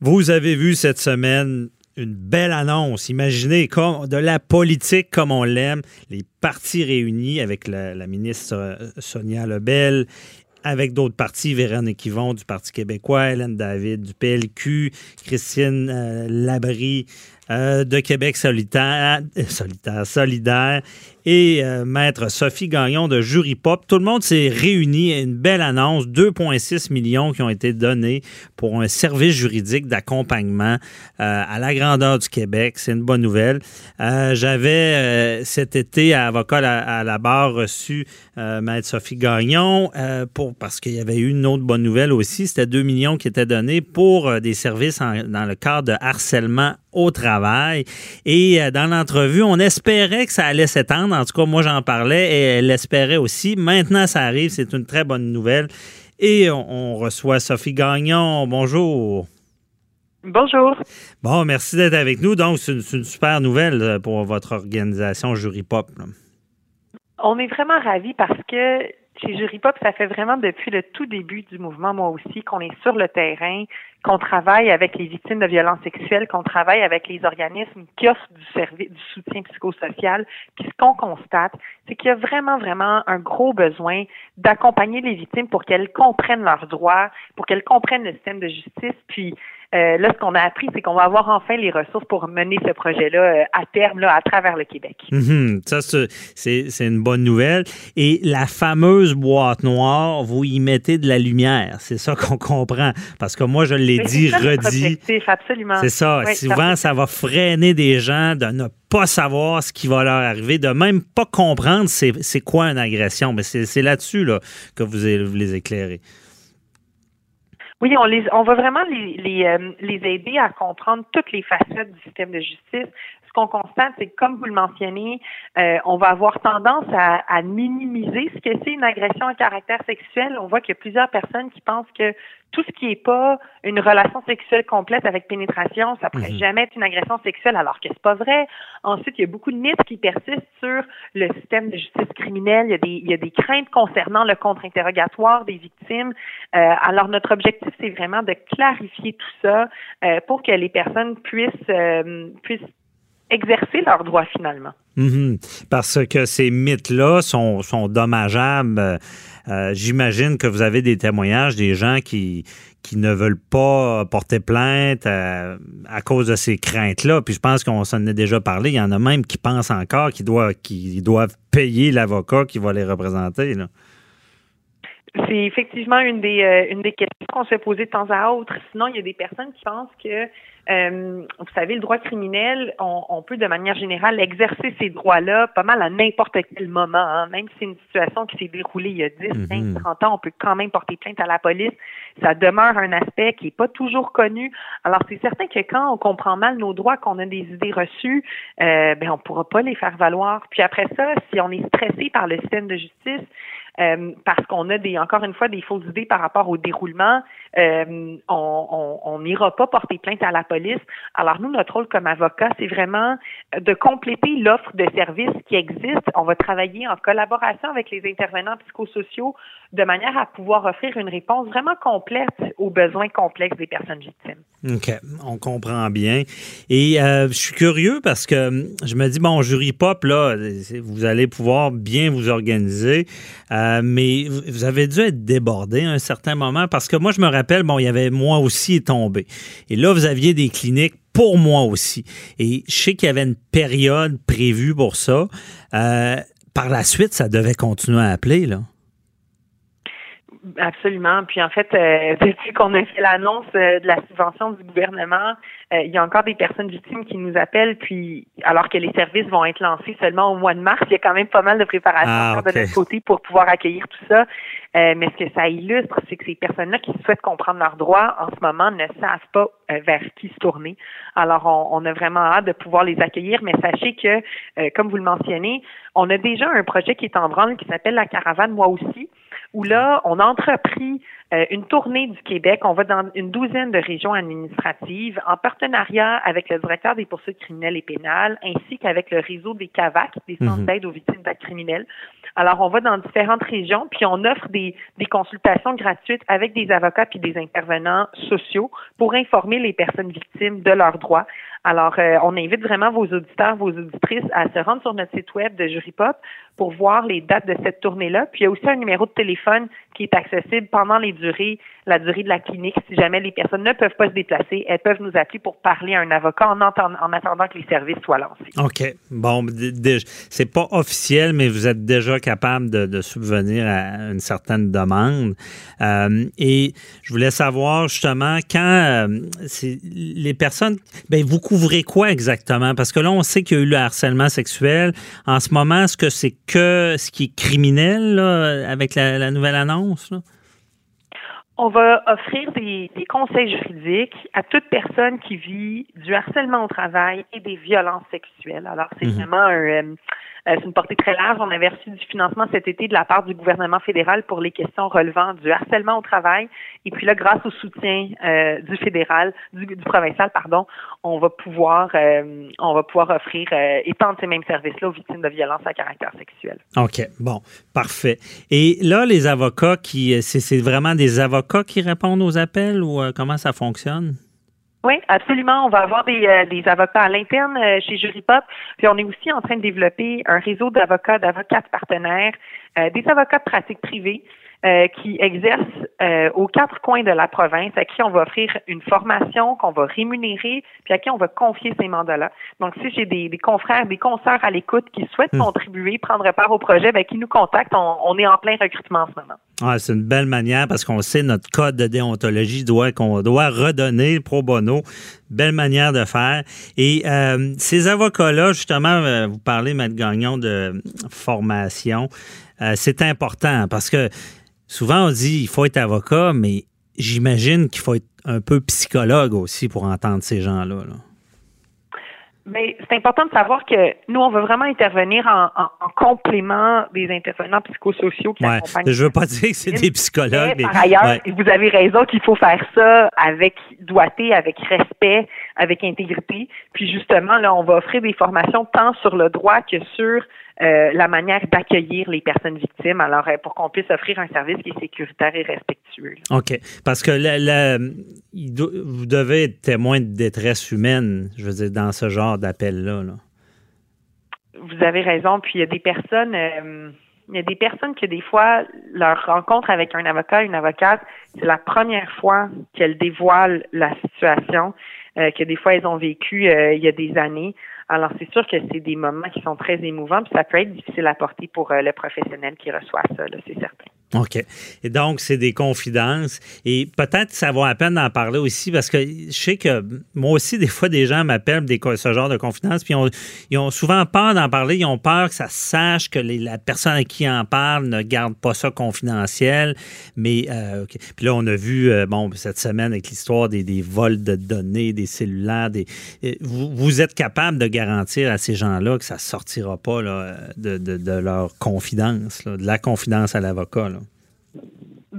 Vous avez vu cette semaine une belle annonce. Imaginez comme de la politique comme on l'aime, les partis réunis avec la, ministre euh, Sonia Lebel avec d'autres partis, Véronique Yvon du Parti québécois, Hélène David du PLQ, Christine euh, Labrie euh, de Québec solitaire, solidaire et euh, maître Sophie Gagnon de Jury Pop. Tout le monde s'est réuni une belle annonce, 2,6 millions qui ont été donnés pour un service juridique d'accompagnement euh, à la grandeur du Québec. C'est une bonne nouvelle. Euh, j'avais cet été à avocat à, la barre reçu maître Sophie Gagnon parce qu'il y avait eu une autre bonne nouvelle aussi. C'était 2 millions qui étaient donnés pour des services dans le cadre de harcèlement au travail. Et dans l'entrevue, on espérait que ça allait s'étendre en tout cas, moi, j'en parlais et elle l'espérait aussi. Maintenant, ça arrive. C'est une très bonne nouvelle. Et on, reçoit Sophie Gagnon. Bonjour. Bonjour. Bon, merci d'être avec nous. Donc, c'est une, super nouvelle euh, pour votre organisation Jury Pop. On est vraiment ravis parce que chez Jury Pop, ça fait vraiment depuis le tout début du mouvement, moi aussi, qu'on est sur le terrain, qu'on travaille avec les victimes de violences sexuelles, qu'on travaille avec les organismes qui offrent du du soutien psychosocial. Puis ce qu'on constate, c'est qu'il y a vraiment, vraiment un gros besoin d'accompagner les victimes pour qu'elles comprennent leurs droits, pour qu'elles comprennent le système de justice, puis euh, là, ce qu'on a appris, c'est qu'on va avoir enfin les ressources pour mener ce projet-là euh, à terme, là, à travers le Québec. Mhm. ça, c'est une bonne nouvelle. Et la fameuse boîte noire, vous y mettez de la lumière. C'est ça qu'on comprend. Parce que moi, je l'ai dit, redit. C'est ça. Souvent, ça va freiner des gens de ne pas savoir ce qui va leur arriver, de même pas comprendre c'est quoi une agression. Mais c'est là-dessus là, que vous, vous les éclairez. Oui, on les, on va vraiment les, les, euh, les aider à comprendre toutes les facettes du système de justice. Qu'on constate, c'est que comme vous le mentionnez, euh, on va avoir tendance à, à minimiser ce que c'est une agression à caractère sexuel. On voit qu'il y a plusieurs personnes qui pensent que tout ce qui n'est pas une relation sexuelle complète avec pénétration, ça pourrait mhm. jamais être une agression sexuelle, alors que c'est pas vrai. Ensuite, il y a beaucoup de mythes qui persistent sur le système de justice criminelle. Il y a des, il y a des craintes concernant le contre-interrogatoire des victimes. Euh, alors, notre objectif, c'est vraiment de clarifier tout ça euh, pour que les personnes puissent, euh, puissent exercer leurs droits finalement. Mhm. Parce que ces mythes-là sont, dommageables euh, j'imagine que vous avez des témoignages des gens qui, ne veulent pas porter plainte euh, à, cause de ces craintes-là. Puis je pense qu'on s'en a déjà parlé. Il y en a même qui pensent encore qu'ils doivent payer l'avocat qui va les représenter. C'est effectivement une des, euh, une des questions qu'on se posait de temps à autre. Sinon, il y a des personnes qui pensent que euh, vous savez, le droit criminel, on, peut de manière générale exercer ces droits-là pas mal à n'importe quel moment. Hein. Même si c'est une situation qui s'est déroulée il y a 10, 15, 30 ans, on peut quand même porter plainte à la police. Ça demeure un aspect qui n'est pas toujours connu. Alors, c'est certain que quand on comprend mal nos droits, qu'on a des idées reçues, euh, ben, on pourra pas les faire valoir. Puis après ça, si on est stressé par le système de justice, euh, parce qu'on a des encore une fois des fausses idées par rapport au déroulement, euh, on n'ira pas porter plainte à la police. Alors nous, notre rôle comme avocat, c'est vraiment de compléter l'offre de services qui existe. On va travailler en collaboration avec les intervenants psychosociaux de manière à pouvoir offrir une réponse vraiment complète aux besoins complexes des personnes victimes. OK, on comprend bien. Et euh, je suis curieux parce que je me dis, bon, jury pop, là, vous allez pouvoir bien vous organiser, euh, mais vous avez dû être débordé à un certain moment parce que moi, je me rappelle, bon, il y avait moi aussi tombé. Et là, vous aviez des cliniques pour moi aussi. Et je sais qu'il y avait une période prévue pour ça. Euh, par la suite, ça devait continuer à appeler, là. Absolument. Puis en fait, euh, depuis qu'on a fait l'annonce euh, de la subvention du gouvernement, euh, il y a encore des personnes victimes qui nous appellent. Puis alors que les services vont être lancés seulement au mois de mars, il y a quand même pas mal de préparation ah, de notre côté pour pouvoir accueillir tout ça. mais ce que ça illustre, c'est que ces personnes-là qui souhaitent comprendre leurs droits en ce moment ne savent pas vers qui se tourner. Alors on, on, a vraiment hâte de pouvoir les accueillir. Mais sachez que, comme vous le mentionnez, on a déjà un projet qui est en branle qui s'appelle la caravane moi aussi où là, on a entrepris euh, une tournée du Québec. On va dans une douzaine de régions administratives en partenariat avec le directeur des poursuites criminelles et pénales ainsi qu'avec le réseau des CAVAC, des centres mhm. d'aide aux victimes d'actes criminels. Alors, on va dans différentes régions, puis on offre des, des consultations gratuites avec des avocats puis des intervenants sociaux pour informer les personnes victimes de leurs droits. Alors, euh, on invite vraiment vos auditeurs, vos auditrices à se rendre sur notre site web de Jury Pop pour voir les dates de cette tournée-là. Puis il y a aussi un numéro de téléphone qui est accessible pendant les durées, la durée de la clinique. Si jamais les personnes ne peuvent pas se déplacer, elles peuvent nous appeler pour parler à un avocat en, en attendant que les services soient lancés. OK. Bon, c'est pas officiel, mais vous êtes déjà capable de, subvenir à une certaine demande. Euh, et je voulais savoir justement quand euh, les personnes, ben vous quoi exactement? Parce que là, on sait qu'il y a eu le harcèlement sexuel. En ce moment, est-ce que c'est que ce qui est criminel avec la, nouvelle annonce? On va offrir des, conseils juridiques à toute personne qui vit du harcèlement au travail et des violences sexuelles. Alors, c'est mhm. vraiment un, euh, c'est une portée très large. On avait reçu du financement cet été de la part du gouvernement fédéral pour les questions relevant du harcèlement au travail. Et puis là, grâce au soutien euh, du fédéral, du, provincial, pardon, on va pouvoir, euh, on va pouvoir offrir, étendre ces mêmes services-là aux victimes de violences à caractère sexuel. OK, bon, parfait. Et là, les avocats qui, c'est vraiment des avocats qui répondent aux appels ou comment ça fonctionne? Oui, absolument. On va avoir des, euh, des avocats à l'interne euh, chez Juripop. Puis on est aussi en train de développer un réseau d'avocats, d'avocats partenaires, euh, des avocats de pratique privée euh, qui exercent euh, aux quatre coins de la province, à qui on va offrir une formation qu'on va rémunérer, puis à qui on va confier ces mandats-là. Donc, si j'ai des, des, confrères, des consoeurs à l'écoute qui souhaitent hmm. contribuer, prendre part au projet, ben, qui nous contactent, on, est en plein recrutement en ce moment. Ah, c'est une belle manière parce qu'on sait notre code de déontologie doit qu'on doit redonner pro bono. Belle manière de faire. Et euh, ces avocats-là, justement, vous parlez, Maître Gagnon, de formation. c'est important parce que souvent on dit il faut être avocat, mais j'imagine qu'il faut être un peu psychologue aussi pour entendre ces gens-là. Mais c'est important de savoir que nous, on veut vraiment intervenir en, complément des intervenants psychosociaux qui ouais. accompagnent. Je veux pas dire que c'est des psychologues. Mais, par ailleurs, vous avez raison qu'il faut faire ça avec doigté, avec respect, avec intégrité. Puis justement, là, on va offrir des formations tant sur le droit que sur euh, la manière d'accueillir les personnes victimes, alors euh, pour qu'on puisse offrir un service qui est sécuritaire et respectueux. OK. Parce que vous devez être témoin de détresse humaine, je veux dire, dans ce genre d'appel-là. Vous avez raison. Puis il y a des personnes. Euh, il y a des personnes que des fois, leur rencontre avec un avocat, une avocate, c'est la première fois qu'elles dévoilent la situation que des fois elles ont vécu il y a des années. Alors, c'est sûr que c'est des moments qui sont très émouvants, puis ça peut être difficile à porter pour euh, le professionnel qui reçoit ça, c'est certain. OK. Et donc, c'est des confidences. Et peut-être ça vaut la peine d'en parler aussi parce que je sais que moi aussi, des fois, des gens m'appellent des, ce genre de confidences, puis ils ont souvent peur d'en parler. Ils ont peur que ça sache que la personne à qui en parle ne garde pas ça confidentiel. Mais, euh, puis là, on a vu, euh, bon, cette semaine avec l'histoire des, vols de données, des cellulaires, des, euh, vous, êtes capable de garantir à ces gens-là que ça ne sortira pas de, leur confidence, de la confidence à l'avocat.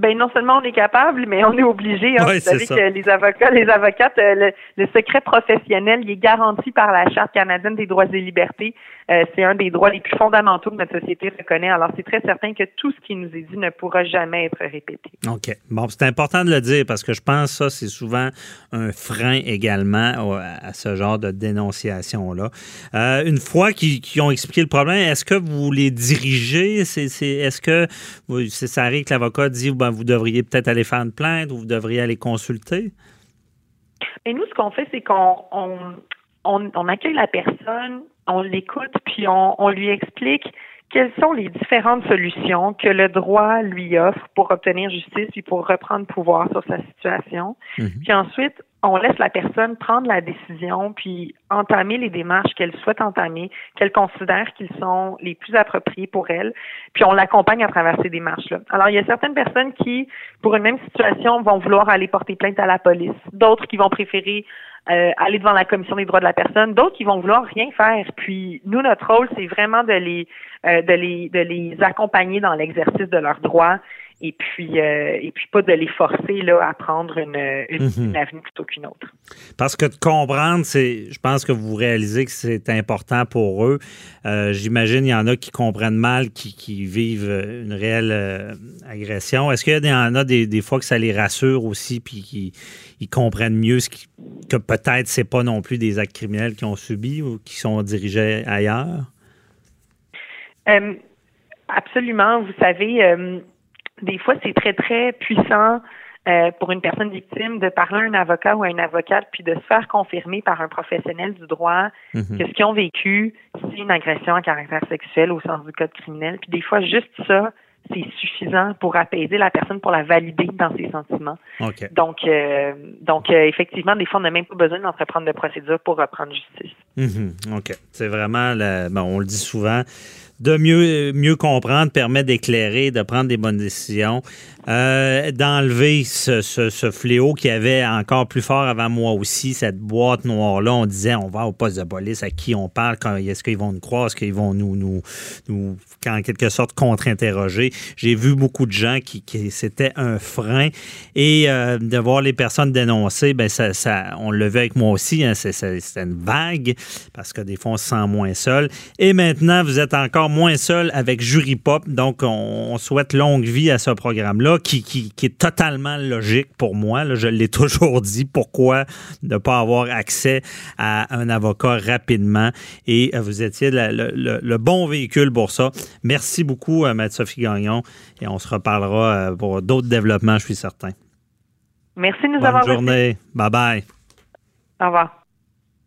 Ben non seulement on est capable, mais on est obligé. Hein. Vous savez que les avocats, les avocates, euh, le, secret professionnel, il est garanti par la Charte canadienne des droits et libertés. Euh, c'est un des droits les plus fondamentaux que notre société reconnaît. Alors, c'est très certain que tout ce qui nous est dit ne pourra jamais être répété. OK. Bon, c'est important de le dire parce que je pense que ça, c'est souvent un frein également à ce genre de dénonciation-là. Euh, une fois qu'ils ont expliqué le problème, est-ce que vous les dirigez? Est-ce que ça arrive que l'avocat dit ben, vous devriez peut-être aller faire une plainte ou vous devriez aller consulter? Et nous, ce qu'on fait, c'est qu'on on, on, accueille la personne, on l'écoute, puis on, on lui explique quelles sont les différentes solutions que le droit lui offre pour obtenir justice et pour reprendre pouvoir sur sa situation. Mhm. Puis ensuite, on laisse la personne prendre la décision puis entamer les démarches qu'elle souhaite entamer, qu'elle considère qu'ils sont les plus appropriés pour elle, puis on l'accompagne à travers ces démarches-là. Alors, il y a certaines personnes qui, pour une même situation, vont vouloir aller porter plainte à la police, d'autres qui vont préférer euh, aller devant la commission des droits de la personne, d'autres qui vont vouloir rien faire. Puis nous, notre rôle, c'est vraiment de les, euh, de les, de les accompagner dans l'exercice de leurs droits et puis euh, et puis pas de les forcer là à prendre une, une, mhm. avenue plutôt qu'une autre. Parce que de comprendre, c'est, je pense que vous réalisez que c'est important pour eux. Euh, j'imagine il y en a qui comprennent mal, qui, qui vivent une réelle euh, agression. Est-ce qu'il y en a des, des, fois que ça les rassure aussi, puis qui ils comprennent mieux ce qui, que peut-être c'est pas non plus des actes criminels qu'ils ont subis ou qui sont dirigés ailleurs? absolument. Vous savez des fois, c'est très, très puissant euh, pour une personne victime de parler à un avocat ou à une avocate, puis de se faire confirmer par un professionnel du droit mhm. que ce qu'ils ont vécu, c'est une agression à caractère sexuel au sens du code criminel. Puis des fois, juste ça, c'est suffisant pour apaiser la personne, pour la valider dans ses sentiments. Donc, euh, donc euh, effectivement, des fois, on n'a même pas besoin d'entreprendre de procédure pour reprendre justice. Mhm. OK. C'est vraiment, bon, on le dit souvent, de mieux, mieux comprendre permet d'éclairer, de prendre des bonnes décisions, euh, d'enlever ce, ce, fléau qui avait encore plus fort avant moi aussi, cette boîte noire-là. On disait, on va au poste de police, à qui on parle, est-ce qu'ils vont nous croire, est-ce qu'ils vont nous, nous, nous, en quelque sorte, contre-interroger. J'ai vu beaucoup de gens qui, qui c'était un frein et euh, de voir les personnes dénoncer, ben ça, ça, on le avec moi aussi, hein, c'est, une vague parce que des fois on se sent moins seul. Et maintenant, vous êtes encore moins seul avec Jury Pop. Donc, on, souhaite longue vie à ce programme-là qui, qui, est totalement logique pour moi. Là, je l'ai toujours dit. Pourquoi ne pas avoir accès à un avocat rapidement? Et euh, vous étiez le, bon véhicule pour ça. Merci beaucoup, euh, Maître Sophie Gagnon. Et on se reparlera euh, pour d'autres développements, je suis certain. Merci de nous Bonne journée. Bye bye. Au revoir.